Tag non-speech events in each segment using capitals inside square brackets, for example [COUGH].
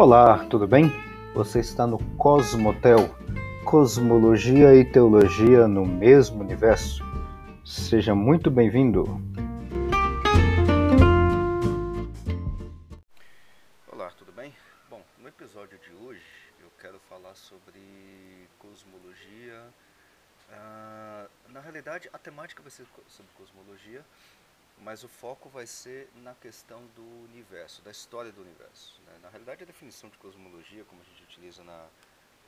Olá, tudo bem? Você está no Cosmotel, Cosmologia e Teologia no mesmo universo. Seja muito bem-vindo. Olá, tudo bem? Bom, no episódio de hoje eu quero falar sobre cosmologia. Ah, na realidade, a temática vai ser sobre cosmologia, mas o foco vai ser na questão do universo, da história do universo. Né? Na realidade, a definição de cosmologia, como a gente utiliza na,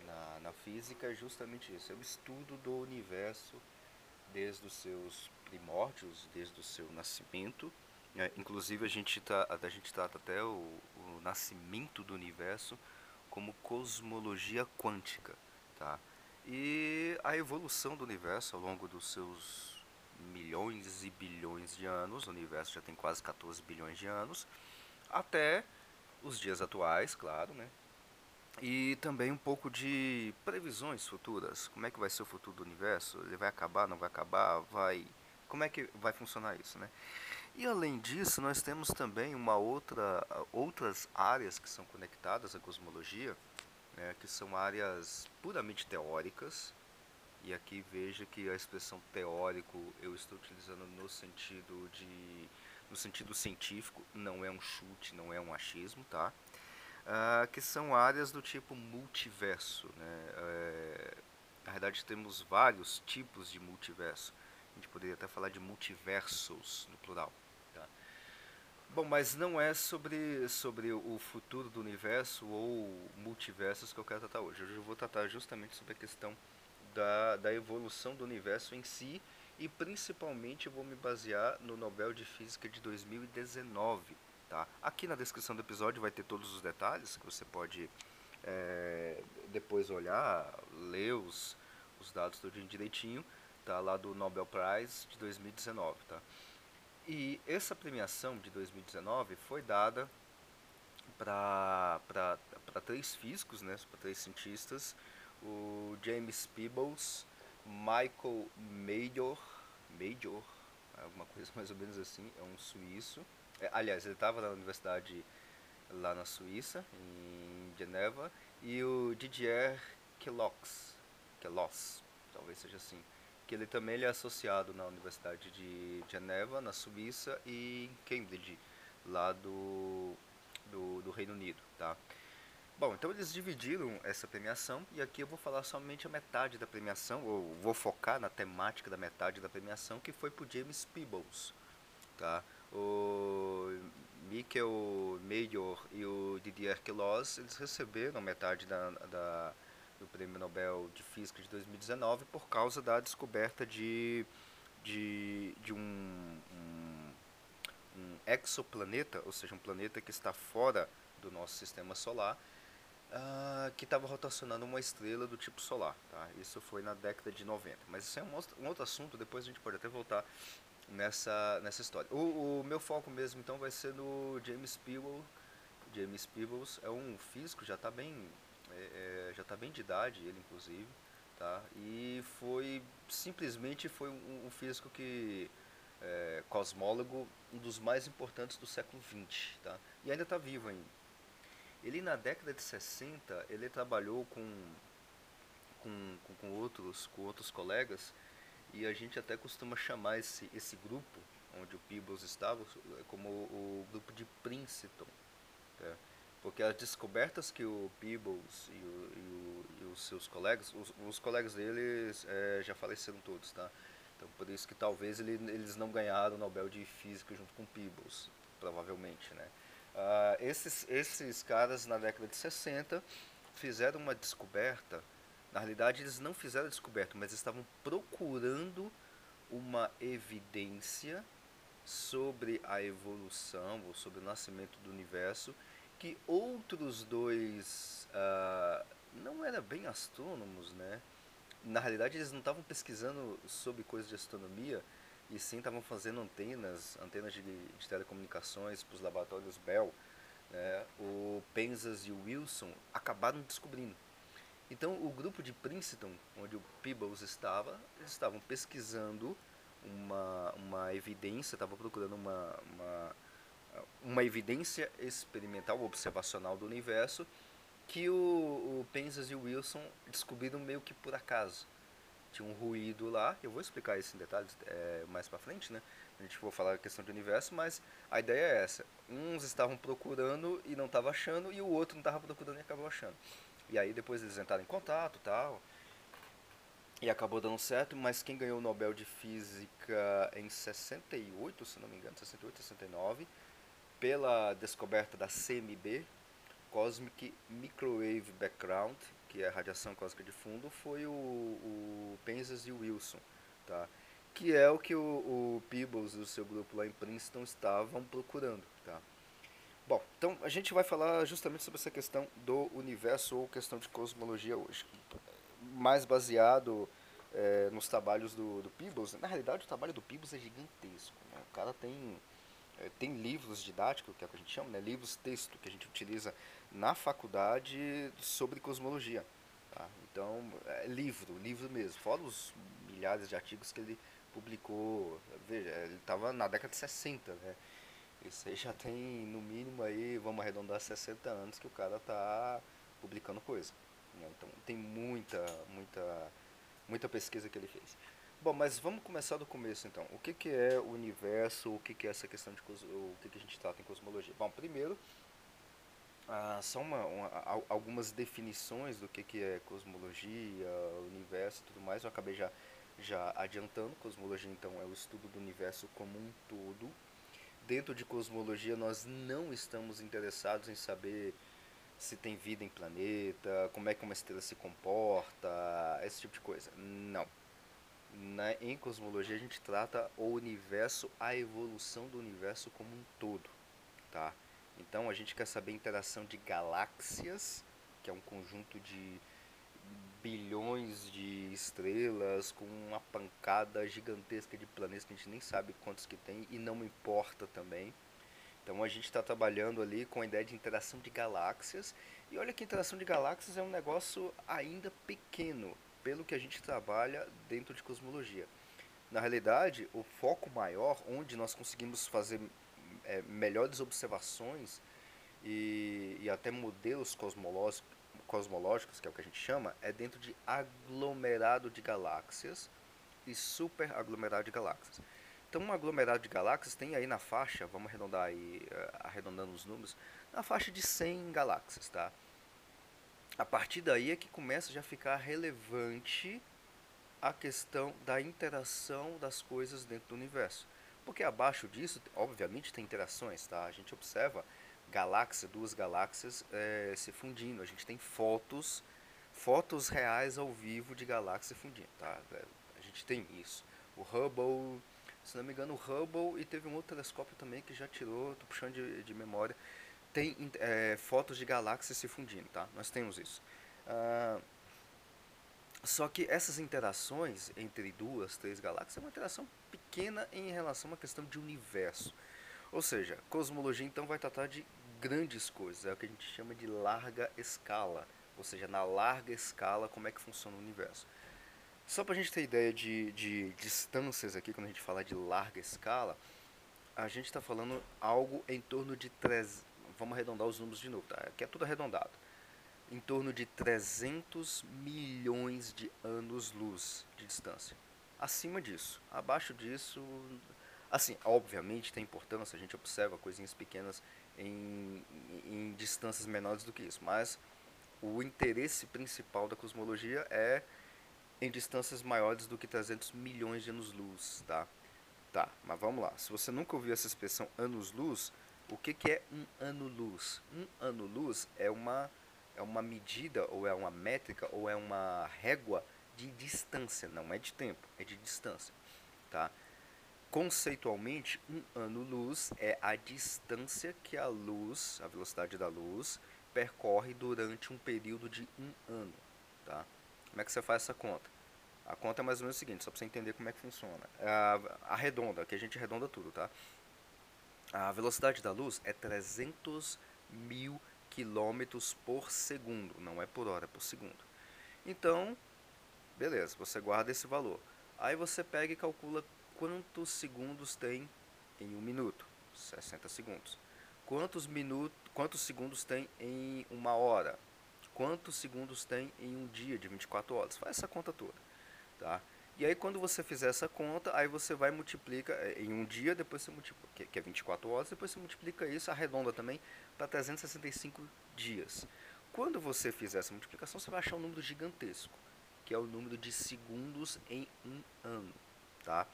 na, na, física, é justamente isso: é o estudo do universo desde os seus primórdios, desde o seu nascimento. É, inclusive, a gente, tá, a gente trata até o, o nascimento do universo como cosmologia quântica. Tá? E a evolução do universo ao longo dos seus milhões e bilhões de anos, o universo já tem quase 14 bilhões de anos, até os dias atuais, claro, né? E também um pouco de previsões futuras. Como é que vai ser o futuro do universo? Ele vai acabar, não vai acabar? Vai Como é que vai funcionar isso, né? E além disso, nós temos também uma outra outras áreas que são conectadas à cosmologia, né, que são áreas puramente teóricas, e aqui veja que a expressão teórico eu estou utilizando no sentido de no sentido científico, não é um chute, não é um achismo, tá? Ah, que são áreas do tipo multiverso, né? É, na verdade temos vários tipos de multiverso. A gente poderia até falar de multiversos no plural. Tá? Bom, mas não é sobre, sobre o futuro do universo ou multiversos que eu quero tratar hoje. Hoje eu vou tratar justamente sobre a questão da, da evolução do universo em si e principalmente vou me basear no Nobel de Física de 2019. Tá? Aqui na descrição do episódio vai ter todos os detalhes que você pode é, depois olhar, ler os, os dados tudinho direitinho, tá? lá do Nobel Prize de 2019. Tá? E essa premiação de 2019 foi dada para três físicos, né, para três cientistas, o James Peebles, Michael Major, Major, alguma coisa mais ou menos assim, é um suíço. É, aliás, ele estava na universidade lá na Suíça, em Geneva, e o Didier Queloz, Queloz, talvez seja assim, que ele também ele é associado na Universidade de Geneva, na Suíça, e em Cambridge, lá do, do, do Reino Unido, tá? Bom, então eles dividiram essa premiação e aqui eu vou falar somente a metade da premiação, ou vou focar na temática da metade da premiação, que foi para o James Peebles. Tá? O Michael Major e o Didier Queloz, eles receberam metade da, da, do Prêmio Nobel de Física de 2019 por causa da descoberta de, de, de um, um, um exoplaneta, ou seja, um planeta que está fora do nosso sistema solar, uh, que estava rotacionando uma estrela do tipo solar. Tá? Isso foi na década de 90. Mas isso é um, um outro assunto, depois a gente pode até voltar nessa, nessa história. O, o, meu foco mesmo então vai ser no James Peebles. James Peebles é um físico, já está bem, é, é, já tá bem de idade, ele inclusive. Tá? E foi simplesmente foi um, um físico que é, cosmólogo, um dos mais importantes do século XX, tá? E ainda está vivo ainda. Ele na década de 60, ele trabalhou com, com, com, outros, com outros colegas e a gente até costuma chamar esse, esse grupo, onde o Peebles estava, como o, o grupo de Princeton. Tá? Porque as descobertas que o Peebles e, o, e, o, e os seus colegas, os, os colegas deles é, já faleceram todos, tá? Então por isso que talvez ele, eles não ganharam o Nobel de Física junto com o Peebles, provavelmente, né? Uh, esses, esses caras, na década de 60, fizeram uma descoberta. Na realidade, eles não fizeram a descoberta, mas estavam procurando uma evidência sobre a evolução ou sobre o nascimento do universo que outros dois uh, não eram bem astrônomos, né? Na realidade, eles não estavam pesquisando sobre coisas de astronomia, e sim estavam fazendo antenas, antenas de, de telecomunicações para os laboratórios Bell, né, o Penzas e o Wilson acabaram descobrindo. Então, o grupo de Princeton, onde o Peebles estava, eles estavam pesquisando uma, uma evidência, estavam procurando uma, uma, uma evidência experimental, observacional do universo que o, o Penzas e o Wilson descobriram meio que por acaso. Tinha um ruído lá, eu vou explicar isso em detalhes é, mais para frente, né? A gente vai falar a questão de universo, mas a ideia é essa. Uns estavam procurando e não estavam achando, e o outro não estava procurando e acabou achando. E aí depois eles entraram em contato tal. E acabou dando certo, mas quem ganhou o Nobel de Física em 68, se não me engano, 68, 69, pela descoberta da CMB, Cosmic Microwave Background, que é a radiação cósmica de fundo, foi o, o Penzias e o Wilson, tá? que é o que o, o Peebles e o seu grupo lá em Princeton estavam procurando. Tá? Bom, então a gente vai falar justamente sobre essa questão do universo ou questão de cosmologia hoje, mais baseado é, nos trabalhos do, do Peebles. Na realidade, o trabalho do Peebles é gigantesco. Né? O cara tem é, tem livros didáticos, que é o que a gente chama, né? livros texto que a gente utiliza na faculdade sobre cosmologia. Tá? Então, é livro, livro mesmo, fora os milhares de artigos que ele publicou, veja, ele estava na década de 60, né? Isso aí já tem, no mínimo, aí, vamos arredondar 60 anos que o cara está publicando coisa. Né? Então, tem muita, muita, muita pesquisa que ele fez. Bom, mas vamos começar do começo então. O que, que é o universo? O que, que é essa questão de o que, que a gente trata em cosmologia? Bom, primeiro, ah, uma, uma, algumas definições do que, que é cosmologia, universo e tudo mais. Eu acabei já, já adiantando. Cosmologia, então, é o estudo do universo como um todo. Dentro de cosmologia, nós não estamos interessados em saber se tem vida em planeta, como é que uma estrela se comporta, esse tipo de coisa. Não na, em cosmologia a gente trata o universo, a evolução do universo como um todo, tá? Então a gente quer saber a interação de galáxias, que é um conjunto de bilhões de estrelas com uma pancada gigantesca de planetas que a gente nem sabe quantos que tem e não importa também. Então a gente está trabalhando ali com a ideia de interação de galáxias e olha que interação de galáxias é um negócio ainda pequeno pelo que a gente trabalha dentro de cosmologia. Na realidade, o foco maior, onde nós conseguimos fazer é, melhores observações e, e até modelos cosmológicos, que é o que a gente chama, é dentro de aglomerado de galáxias e super aglomerado de galáxias. Então, um aglomerado de galáxias tem aí na faixa, vamos arredondar aí, uh, arredondando os números, na faixa de 100 galáxias, tá? a partir daí é que começa já a ficar relevante a questão da interação das coisas dentro do universo. Porque abaixo disso, obviamente, tem interações, tá? A gente observa galáxia, duas galáxias é, se fundindo. A gente tem fotos, fotos reais ao vivo de galáxias fundindo, tá? É, a gente tem isso. O Hubble, se não me engano, o Hubble e teve um outro telescópio também que já tirou, tô puxando de, de memória, tem é, fotos de galáxias se fundindo, tá? Nós temos isso. Ah, só que essas interações entre duas, três galáxias é uma interação pequena em relação a uma questão de universo. Ou seja, cosmologia então vai tratar de grandes coisas, é o que a gente chama de larga escala. Ou seja, na larga escala, como é que funciona o universo. Só para a gente ter ideia de, de distâncias aqui, quando a gente fala de larga escala, a gente está falando algo em torno de 3, vamos arredondar os números de novo, tá? Aqui é tudo arredondado. Em torno de 300 milhões de anos-luz de distância. Acima disso. Abaixo disso, assim, obviamente tem importância, a gente observa coisinhas pequenas em, em distâncias menores do que isso, mas o interesse principal da cosmologia é em distâncias maiores do que 300 milhões de anos-luz, tá? Tá, mas vamos lá. Se você nunca ouviu essa expressão anos-luz, o que, que é um ano-luz? Um ano-luz é uma, é uma medida, ou é uma métrica, ou é uma régua de distância, não é de tempo, é de distância. Tá? Conceitualmente, um ano-luz é a distância que a luz, a velocidade da luz, percorre durante um período de um ano. Tá? Como é que você faz essa conta? A conta é mais ou menos o seguinte, só para você entender como é que funciona. A, a redonda, que a gente arredonda tudo, tá? A velocidade da luz é 300 mil quilômetros por segundo, não é por hora, é por segundo. Então, beleza, você guarda esse valor. Aí você pega e calcula quantos segundos tem em um minuto. 60 segundos. Quantos minutos, quantos segundos tem em uma hora? Quantos segundos tem em um dia de 24 horas? Faz essa conta toda, tá? E aí quando você fizer essa conta, aí você vai multiplica é, em um dia, depois você multiplica, que é 24 horas, depois você multiplica isso, arredonda também, para 365 dias. Quando você fizer essa multiplicação, você vai achar um número gigantesco, que é o número de segundos em um ano, tá?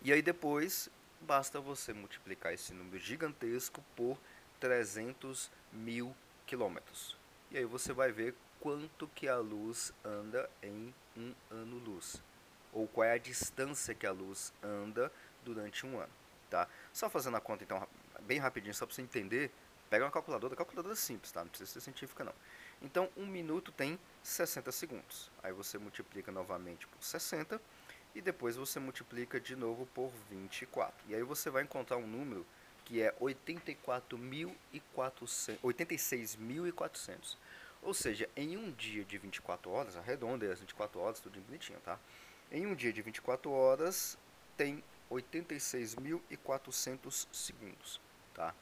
E aí depois, basta você multiplicar esse número gigantesco por 300 mil quilômetros. E aí você vai ver quanto que a luz anda em um ano-luz. Ou qual é a distância que a luz anda durante um ano. Tá? Só fazendo a conta então bem rapidinho, só para você entender, pega uma calculadora, calculadora simples, tá? não precisa ser científica não. Então, um minuto tem 60 segundos. Aí você multiplica novamente por 60 e depois você multiplica de novo por 24. E aí você vai encontrar um número que é 86.400. Ou seja, em um dia de 24 horas, arredonda as 24 horas, tudo bonitinho, tá? Em um dia de 24 horas, tem 86.400 segundos, tá?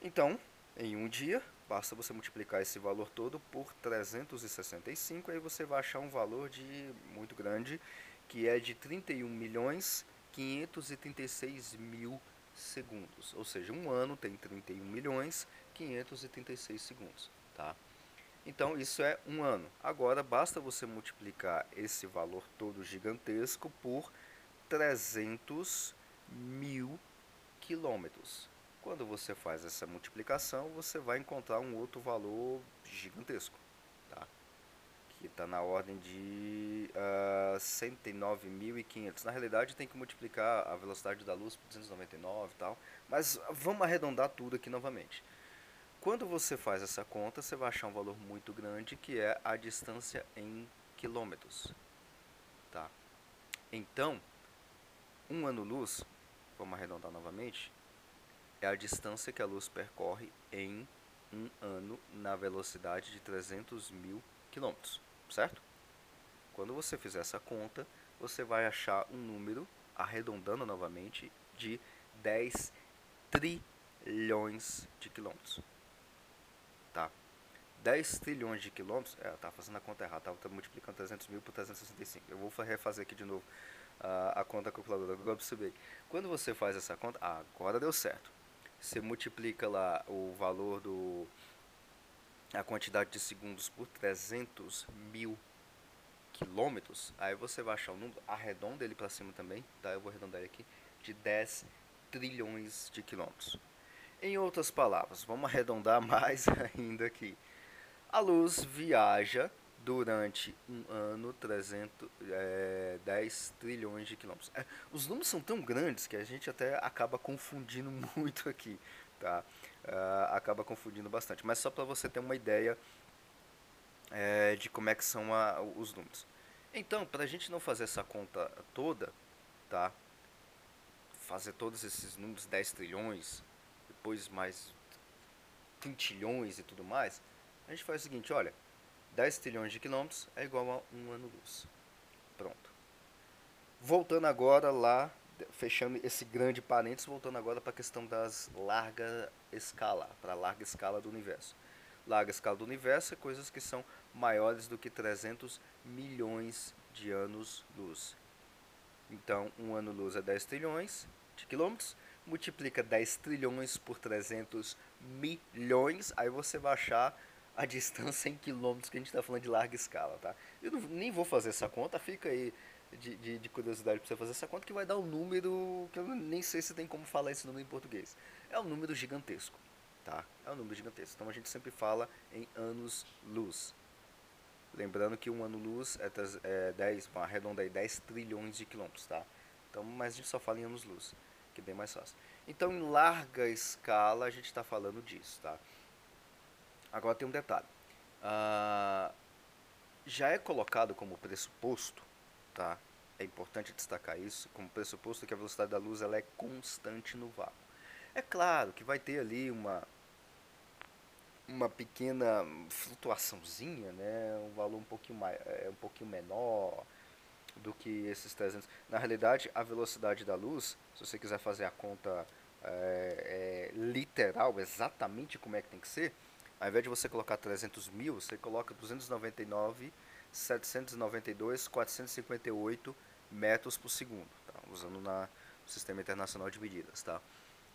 Então, em um dia, basta você multiplicar esse valor todo por 365, aí você vai achar um valor de muito grande, que é de 31 milhões 536 mil segundos. Ou seja, um ano tem 31 milhões 536 segundos, tá? Então isso é um ano. Agora basta você multiplicar esse valor todo gigantesco por 300 mil quilômetros. Quando você faz essa multiplicação, você vai encontrar um outro valor gigantesco, tá? que está na ordem de uh, ah, 109.500. Na realidade, tem que multiplicar a velocidade da luz por 299 e tal, mas vamos arredondar tudo aqui novamente. Quando você faz essa conta, você vai achar um valor muito grande, que é a distância em quilômetros. Tá? Então, um ano-luz, vamos arredondar novamente, é a distância que a luz percorre em um ano na velocidade de 300 mil quilômetros, certo? Quando você fizer essa conta, você vai achar um número, arredondando novamente, de 10 trilhões de quilômetros tá? 10 trilhões de quilômetros, é, tá fazendo a conta errada, tá, multiplicando 300 mil por 365. Eu vou refazer aqui de novo uh, a conta calculadora, agora percebi. Quando você faz essa conta, ah, agora deu certo. Você multiplica lá o valor do a quantidade de segundos por 300 mil quilômetros, aí você vai achar o número, arredonda ele para cima também, tá? Eu vou arredondar ele aqui, de 10 trilhões de quilômetros. Em outras palavras, vamos arredondar [LAUGHS] mais ainda aqui. A luz viaja durante um ano 300, é, 10 trilhões de quilômetros. É, os números são tão grandes que a gente até acaba confundindo [LAUGHS] muito aqui, tá? Uh, acaba confundindo bastante. Mas só para você ter uma ideia é, de como é que são a, os números. Então, para a gente não fazer essa conta toda, tá? Fazer todos esses números, 10 trilhões, depois mais quintilhões e tudo mais, a gente faz o seguinte, olha, 10 trilhões de quilômetros é igual a um ano-luz. Pronto. Voltando agora lá, fechando esse grande parênteses, voltando agora para a questão das larga escala, para a larga escala do universo. Larga escala do universo é coisas que são maiores do que 300 milhões de anos-luz. Então, um ano-luz é 10 trilhões de quilômetros, multiplica 10 trilhões por 300 milhões, aí você vai achar a distância em quilômetros que a gente está falando de larga escala, tá? Eu não, nem vou fazer essa conta, fica aí de, de, de curiosidade para você fazer essa conta, que vai dar um número que eu nem sei se tem como falar esse número em português. É um número gigantesco, tá? É um número gigantesco. Então a gente sempre fala em anos-luz. Lembrando que um ano-luz é, é 10, arredonda aí, 10 trilhões de quilômetros, tá? Então, mas a gente só fala em anos-luz que é bem mais fácil. Então, em larga escala, a gente está falando disso, tá? Agora tem um detalhe. Ah, já é colocado como pressuposto, tá? É importante destacar isso, como pressuposto que a velocidade da luz ela é constante no vácuo. É claro que vai ter ali uma uma pequena flutuaçãozinha, né? Um valor um pouquinho mais, é, um pouquinho menor, do que esses 300. Na realidade, a velocidade da luz, se você quiser fazer a conta é, é, literal, exatamente como é que tem que ser, ao invés de você colocar 300 mil, você coloca 299, 792, 458 metros por segundo, tá? usando na, no Sistema Internacional de Medidas. Tá?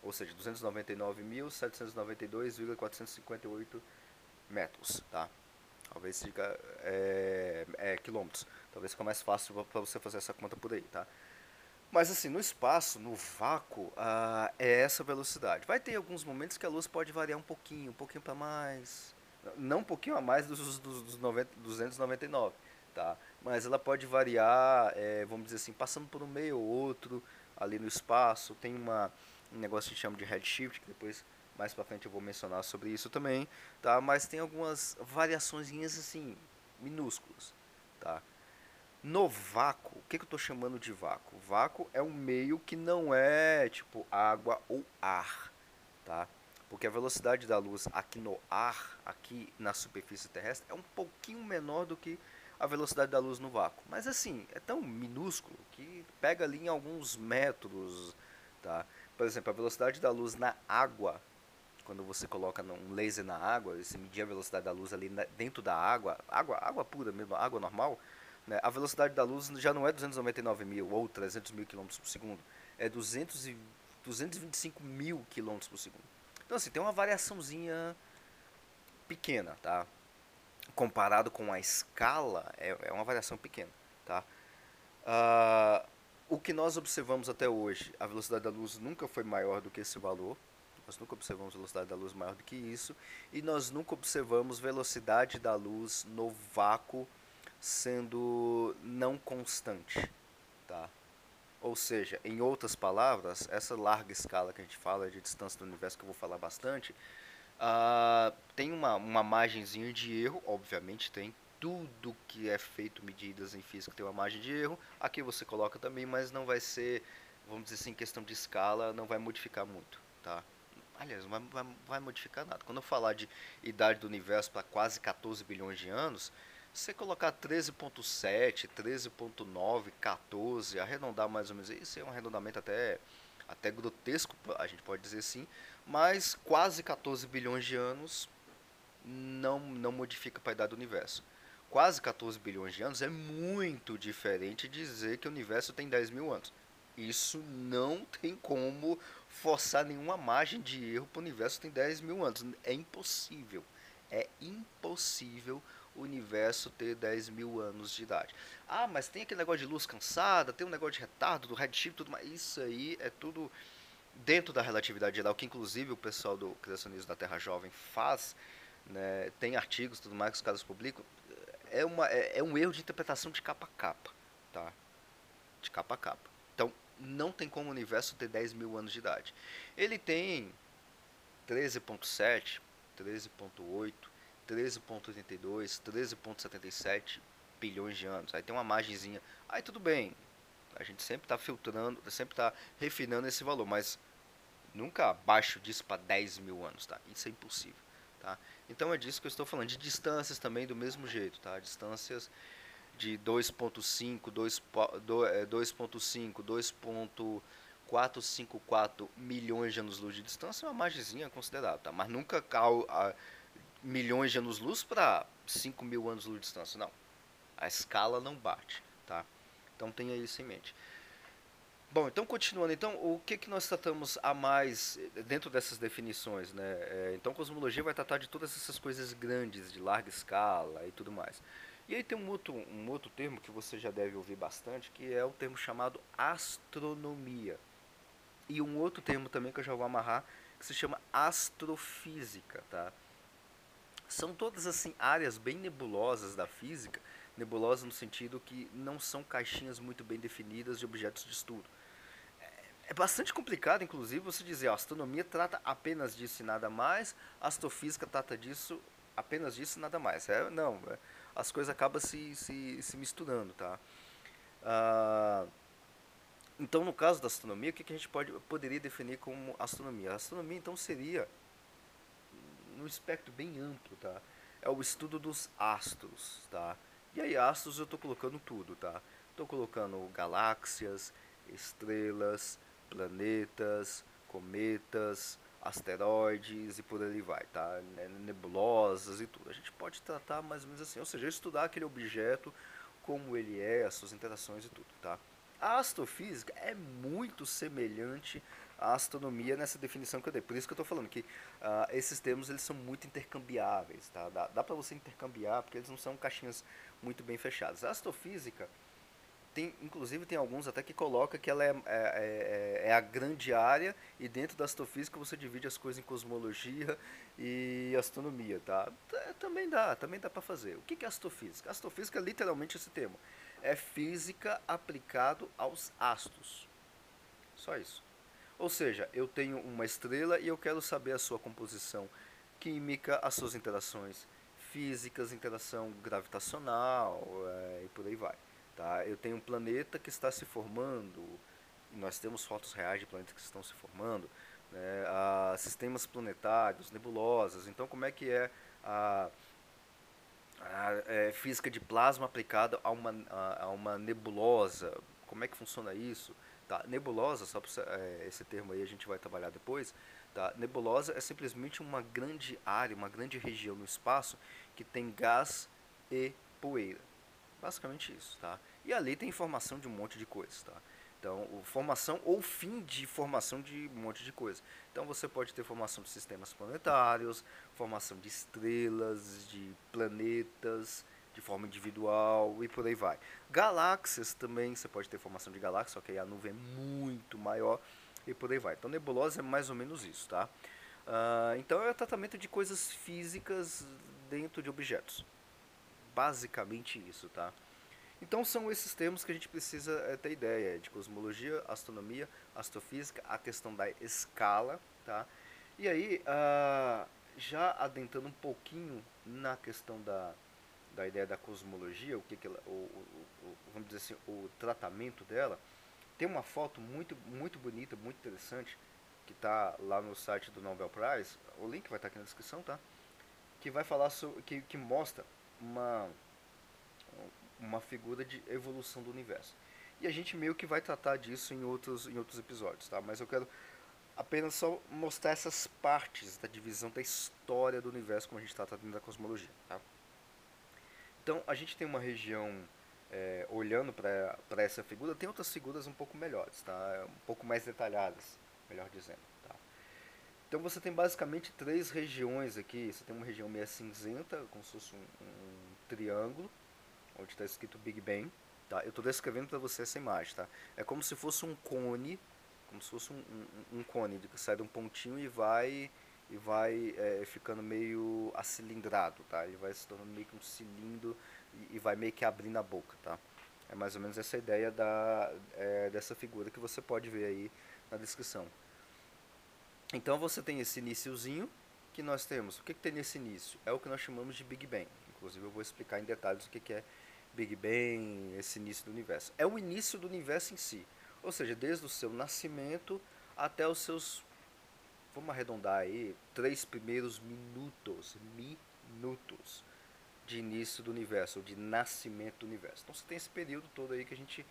Ou seja, 299.792,458 metros. Tá? Talvez fica é, é, quilômetros. Talvez fica mais fácil para você fazer essa conta por aí, tá? Mas assim, no espaço, no vácuo, ah, é essa velocidade. Vai ter alguns momentos que a luz pode variar um pouquinho, um pouquinho para mais. Não um pouquinho a mais dos, dos, dos 90, 299, tá? Mas ela pode variar, é, vamos dizer assim, passando por um meio ou outro ali no espaço. Tem uma, um negócio que chama de redshift, que depois mais para frente eu vou mencionar sobre isso também, tá? Mas tem algumas variações assim, minúsculas, tá? No vácuo, o que, que eu estou chamando de vácuo? Vácuo é um meio que não é tipo água ou ar, tá? Porque a velocidade da luz aqui no ar, aqui na superfície terrestre, é um pouquinho menor do que a velocidade da luz no vácuo. Mas assim, é tão minúsculo que pega ali em alguns metros, tá? Por exemplo, a velocidade da luz na água, quando você coloca um laser na água, você medir a velocidade da luz ali dentro da água, água, água pura mesmo, água normal, né? A velocidade da luz já não é 299 mil ou 300 mil quilômetros por segundo, é 200 e, 225 mil quilômetros por segundo. Então assim, tem uma variaçãozinha pequena, tá? Comparado com a escala, é, é uma variação pequena, tá? Uh, o que nós observamos até hoje, a velocidade da luz nunca foi maior do que esse valor, nós nunca observamos velocidade da luz maior do que isso, e nós nunca observamos velocidade da luz no vácuo sendo não constante, tá? Ou seja, em outras palavras, essa larga escala que a gente fala de distância do universo, que eu vou falar bastante, uh, tem uma, uma margenzinha de erro, obviamente tem, tudo que é feito medidas em física tem uma margem de erro, aqui você coloca também, mas não vai ser, vamos dizer assim, questão de escala, não vai modificar muito, tá? Aliás, não vai, vai, vai modificar nada. Quando eu falar de idade do universo para quase 14 bilhões de anos, você colocar 13.7, 13.9, 14, arredondar mais ou menos, isso é um arredondamento até, até grotesco, a gente pode dizer assim, mas quase 14 bilhões de anos não, não modifica para a idade do universo. Quase 14 bilhões de anos é muito diferente de dizer que o universo tem 10 mil anos. Isso não tem como forçar nenhuma margem de erro para o universo tem 10 mil anos. É impossível. É impossível o universo ter 10 mil anos de idade. Ah, mas tem aquele negócio de luz cansada, tem um negócio de retardo, do redshift, tudo mais. Isso aí é tudo dentro da relatividade geral, que inclusive o pessoal do criacionismo da Terra Jovem faz, né, tem artigos tudo mais que os caras publicam. É, uma, é, é um erro de interpretação de capa a capa. Tá? De capa a capa. Então, não tem como o universo ter 10 mil anos de idade. Ele tem 13.7, 13.8, 13.82, 13.77 bilhões de anos. Aí tem uma margenzinha. Aí tudo bem. A gente sempre está filtrando, sempre está refinando esse valor, mas nunca abaixo disso para 10 mil anos, tá? Isso é impossível, tá? Então é disso que eu estou falando. De distâncias também do mesmo jeito, tá? Distâncias de 2.5, 2.5, 2.454 milhões de anos-luz de distância é uma margenzinha considerável, tá? Mas nunca milhões de anos-luz para 5 mil anos-luz de distância. Não. A escala não bate. Tá? Então tenha isso em mente. Bom, então continuando, então o que, que nós tratamos a mais dentro dessas definições, né? É, então cosmologia vai tratar de todas essas coisas grandes, de larga escala e tudo mais. E aí tem um outro, um outro termo que você já deve ouvir bastante, que é o termo chamado astronomia. E um outro termo também que eu já vou amarrar, que se chama astrofísica, tá? São todas assim áreas bem nebulosas da física, nebulosas no sentido que não são caixinhas muito bem definidas de objetos de estudo. É, é bastante complicado, inclusive, você dizer, a astronomia trata apenas disso e nada mais, astrofísica trata disso, apenas disso e nada mais. É, não, é, as coisas acabam se, se, se misturando, tá? Ah, então, no caso da astronomia, o que, que a gente pode, poderia definir como astronomia? A astronomia, então, seria num espectro bem amplo, tá? É o estudo dos astros, tá? E aí astros eu estou colocando tudo, tá? Estou colocando galáxias, estrelas, planetas, cometas, asteroides e por ali vai, tá? Nebulosas e tudo. A gente pode tratar mais ou menos assim, ou seja, estudar aquele objeto, como ele é, as suas interações e tudo, tá? A astrofísica é muito semelhante à astronomia nessa definição que eu dei. Por isso que eu estou falando que uh, esses termos eles são muito intercambiáveis, tá? Dá, dá para você intercambiar porque eles não são caixinhas muito bem fechadas. A astrofísica tem, inclusive tem alguns até que coloca que ela é, é, é, é, a grande área e dentro da astrofísica você divide as coisas em cosmologia e astronomia, tá? Também dá, também dá para fazer. O que é astrofísica? Astrofísica é literalmente esse termo. É física aplicado aos astros. Só isso. Ou seja, eu tenho uma estrela e eu quero saber a sua composição química, as suas interações físicas, interação gravitacional é, e por aí vai. Tá? Eu tenho um planeta que está se formando, nós temos fotos reais de planetas que estão se formando, né? ah, sistemas planetários, nebulosas. Então, como é que é a, a é, física de plasma aplicada a uma, a, a, uma nebulosa? Como é que funciona isso? Tá? Nebulosa, só é, esse termo aí a gente vai trabalhar depois. Tá? Nebulosa é simplesmente uma grande área, uma grande região no espaço que tem gás e poeira. Basicamente isso, tá? E ali tem informação de um monte de coisas, tá? Então, formação ou fim de formação de um monte de coisa. Então, você pode ter formação de sistemas planetários, formação de estrelas, de planetas, de forma individual e por aí vai. Galáxias também, você pode ter formação de galáxias, só que aí a nuvem é muito maior e por aí vai. Então, nebulosa é mais ou menos isso, tá? Uh, então, é o tratamento de coisas físicas dentro de objetos basicamente isso, tá? Então são esses termos que a gente precisa é, ter ideia de cosmologia, astronomia, astrofísica, a questão da escala, tá? E aí, uh, já adentrando um pouquinho na questão da, da ideia da cosmologia, o que, que ela, o, o, o, vamos dizer assim, o tratamento dela, tem uma foto muito, muito bonita, muito interessante, que está lá no site do Nobel Prize, o link vai estar tá aqui na descrição, tá? Que vai falar sobre, que, que mostra uma, uma figura de evolução do universo. E a gente meio que vai tratar disso em outros, em outros episódios, tá? Mas eu quero apenas só mostrar essas partes da divisão da história do universo como a gente está tratando da cosmologia, tá? Então, a gente tem uma região é, olhando para essa figura, tem outras figuras um pouco melhores, tá? Um pouco mais detalhadas, melhor dizendo. Então você tem basicamente três regiões aqui. Você tem uma região meio cinzenta, como se fosse um, um triângulo, onde está escrito Big Bang. Tá? Eu estou descrevendo para você essa imagem. Tá? É como se fosse um cone, como se fosse um, um, um cone que sai de um pontinho e vai e vai é, ficando meio acilindrado, tá? Ele vai se tornando meio que um cilindro e, e, vai meio que abrindo a boca, tá? É mais ou menos essa ideia da, é, dessa figura que você pode ver aí na descrição. Então você tem esse iníciozinho que nós temos. O que, que tem nesse início? É o que nós chamamos de Big Bang. Inclusive eu vou explicar em detalhes o que, que é Big Bang, esse início do universo. É o início do universo em si. Ou seja, desde o seu nascimento até os seus, vamos arredondar aí, três primeiros minutos, minutos de início do universo, ou de nascimento do universo. Então você tem esse período todo aí que a gente,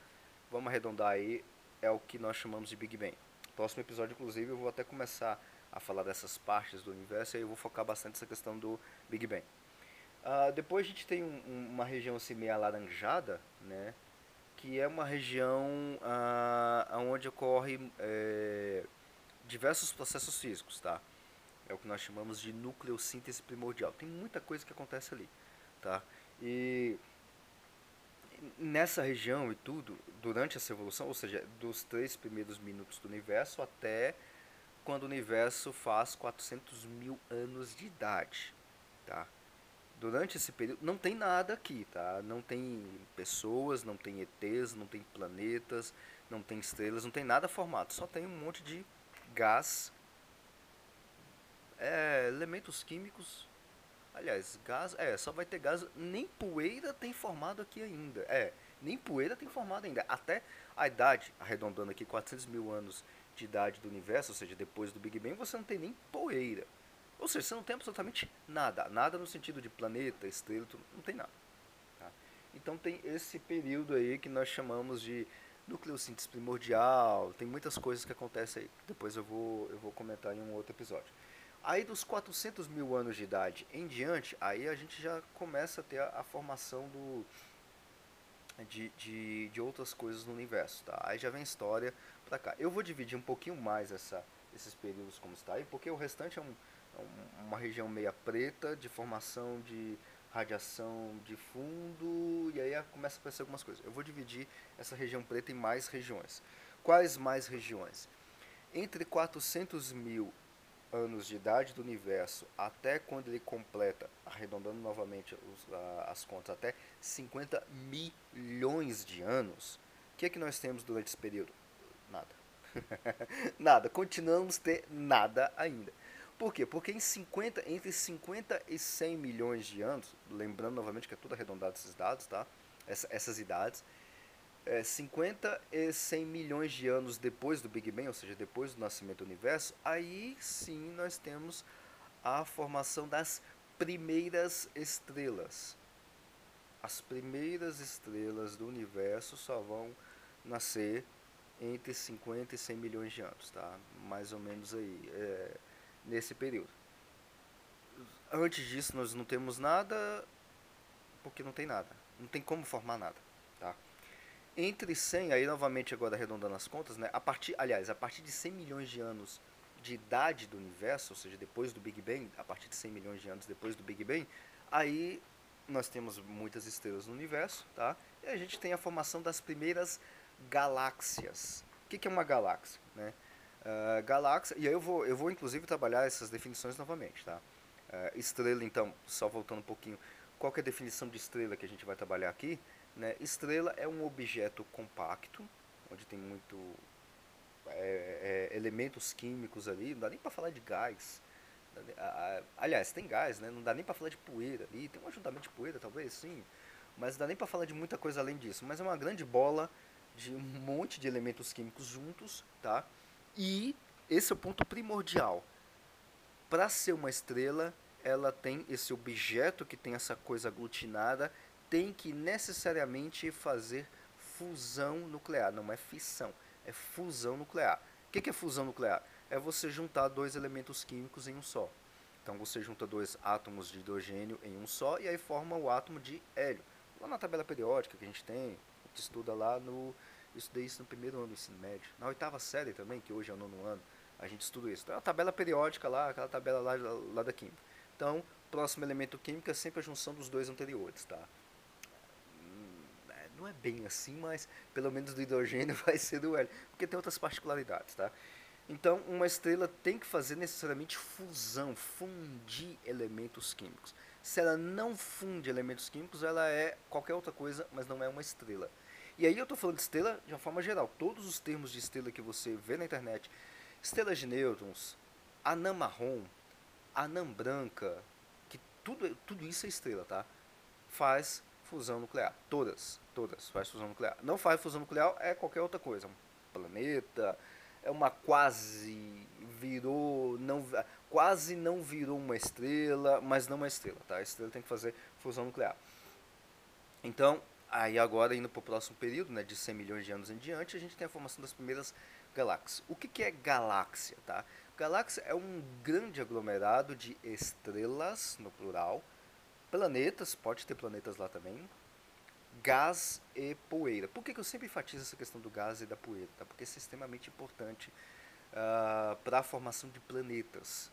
vamos arredondar aí, é o que nós chamamos de Big Bang. Próximo episódio, inclusive, eu vou até começar a falar dessas partes do universo e aí eu vou focar bastante nessa questão do Big Bang. Uh, depois a gente tem um, um, uma região assim meio alaranjada, né? Que é uma região uh, onde ocorre é, diversos processos físicos, tá? É o que nós chamamos de nucleossíntese primordial. Tem muita coisa que acontece ali, tá? E nessa região e tudo, durante essa evolução, ou seja, dos três primeiros minutos do universo até quando o universo faz 400 mil anos de idade, tá? Durante esse período não tem nada aqui, tá? Não tem pessoas, não tem ETs, não tem planetas, não tem estrelas, não tem nada formado, só tem um monte de gás, é, elementos químicos Aliás, gás, é, só vai ter gás, nem poeira tem formado aqui ainda. É, nem poeira tem formado ainda. Até a idade, arredondando aqui 400 mil anos de idade do universo, ou seja, depois do Big Bang, você não tem nem poeira. Ou seja, você não tem absolutamente nada. Nada no sentido de planeta, estrela, tudo, não tem nada. Tá? Então tem esse período aí que nós chamamos de nucleossíntese primordial, tem muitas coisas que acontecem aí. Depois eu vou, eu vou comentar em um outro episódio. Aí dos 400 mil anos de idade em diante, aí a gente já começa a ter a, a formação do, de, de, de, outras coisas no universo, tá? Aí já vem história pra cá. Eu vou dividir um pouquinho mais essa, esses períodos como está aí, porque o restante é, um, uma região meia preta de formação de radiação de fundo, e aí começa a aparecer algumas coisas. Eu vou dividir essa região preta em mais regiões. Quais mais regiões? Entre 400 mil anos de idade do universo até quando ele completa, arredondando novamente os, a, as contas, até 50 milhões de anos, o que é que nós temos durante esse período? Nada. [LAUGHS] nada. Continuamos ter nada ainda. Por quê? Porque em 50, entre 50 e 100 milhões de anos, lembrando novamente que é tudo arredondado esses dados, tá? Essa, essas idades, é, 50 e 100 milhões de anos depois do Big Bang, ou seja, depois do nascimento do universo, aí sim nós temos a formação das primeiras estrelas. As primeiras estrelas do universo só vão nascer entre 50 e 100 milhões de anos, tá? Mais ou menos aí, é, nesse período. Antes disso nós não temos nada, porque não tem nada. Não tem como formar nada, tá? Entre 100, aí novamente agora arredondando as contas, né? A partir, aliás, a partir de 100 milhões de anos de idade do universo, ou seja, depois do Big Bang, a partir de 100 milhões de anos depois do Big Bang, aí nós temos muitas estrelas no universo, tá? E a gente tem a formação das primeiras galáxias. O que, é uma galáxia, né? Uh, galáxia, e aí eu vou, eu vou inclusive trabalhar essas definições novamente, tá? Uh, estrela, então, só voltando um pouquinho, qual é a definição de estrela que a gente vai trabalhar aqui? Né? Estrela é um objeto compacto, onde tem muito é, é, elementos químicos ali, não dá nem para falar de gás. Aliás, tem gás, né? não dá nem para falar de poeira ali, tem um ajuntamento de poeira, talvez sim, mas não dá nem para falar de muita coisa além disso. Mas é uma grande bola de um monte de elementos químicos juntos, tá? E esse é o ponto primordial. Para ser uma estrela, ela tem esse objeto que tem essa coisa aglutinada tem que necessariamente fazer fusão nuclear, não é fissão, é fusão nuclear. O que é fusão nuclear? É você juntar dois elementos químicos em um só. Então você junta dois átomos de hidrogênio em um só e aí forma o átomo de hélio. Lá na tabela periódica que a gente tem, a gente estuda lá no. Eu estudei isso no primeiro ano do ensino médio. Na oitava série também, que hoje é o nono ano, a gente estuda isso. Então é a tabela periódica lá, aquela tabela lá, lá da química. Então, próximo elemento químico é sempre a junção dos dois anteriores, tá? não é bem assim, mas pelo menos do hidrogênio [LAUGHS] vai ser do hélio, porque tem outras particularidades, tá? Então, uma estrela tem que fazer necessariamente fusão, fundir elementos químicos. Se ela não funde elementos químicos, ela é qualquer outra coisa, mas não é uma estrela. E aí eu estou falando de estrela de uma forma geral. Todos os termos de estrela que você vê na internet, estrelas de nêutrons, anã marrom, anã branca, que tudo, tudo isso é estrela, tá? Faz fusão nuclear. Todas, todas faz fusão nuclear. Não faz fusão nuclear é qualquer outra coisa. Um planeta, é uma quase virou, não, quase não virou uma estrela, mas não uma estrela, tá? A estrela tem que fazer fusão nuclear. Então, aí agora indo para o próximo período, né, de 100 milhões de anos em diante, a gente tem a formação das primeiras galáxias. O que, que é galáxia, tá? Galáxia é um grande aglomerado de estrelas, no plural, planetas, pode ter planetas lá também, gás e poeira. Por que, que eu sempre enfatizo essa questão do gás e da poeira? Tá? Porque isso é extremamente importante uh, para a formação de planetas.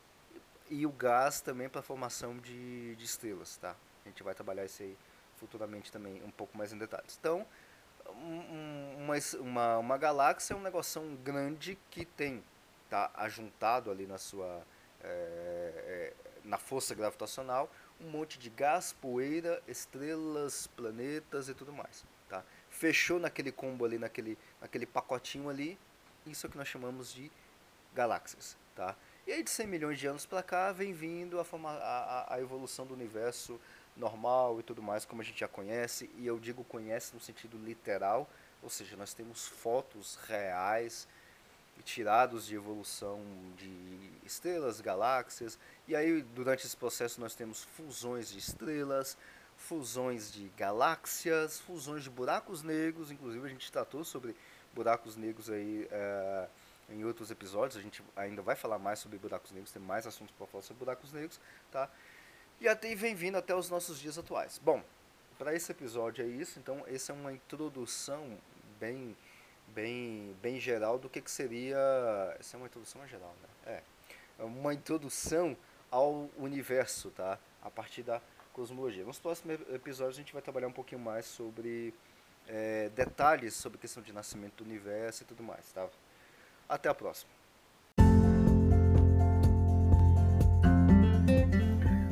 E o gás também para a formação de, de estrelas. Tá? A gente vai trabalhar isso aí futuramente também um pouco mais em detalhes. Então, uma, uma, uma galáxia é um negócio grande que tem tá ajuntado ali na sua é, na força gravitacional um monte de gás, poeira, estrelas, planetas e tudo mais. Tá? Fechou naquele combo ali, naquele, naquele pacotinho ali, isso é o que nós chamamos de galáxias. Tá? E aí de 100 milhões de anos para cá vem vindo a, forma, a, a evolução do universo normal e tudo mais, como a gente já conhece, e eu digo conhece no sentido literal, ou seja, nós temos fotos reais tirados de evolução de estrelas, galáxias, e aí durante esse processo nós temos fusões de estrelas, fusões de galáxias, fusões de buracos negros, inclusive a gente tratou sobre buracos negros aí é, em outros episódios, a gente ainda vai falar mais sobre buracos negros, tem mais assuntos para falar sobre buracos negros, tá? E até vem vindo até os nossos dias atuais. Bom, para esse episódio é isso, então essa é uma introdução bem bem bem geral do que, que seria, essa é uma introdução geral, né? É, é uma introdução ao universo, tá? A partir da cosmologia. Nos próximos episódios a gente vai trabalhar um pouquinho mais sobre é, detalhes sobre a questão de nascimento do universo e tudo mais, tá? Até a próxima.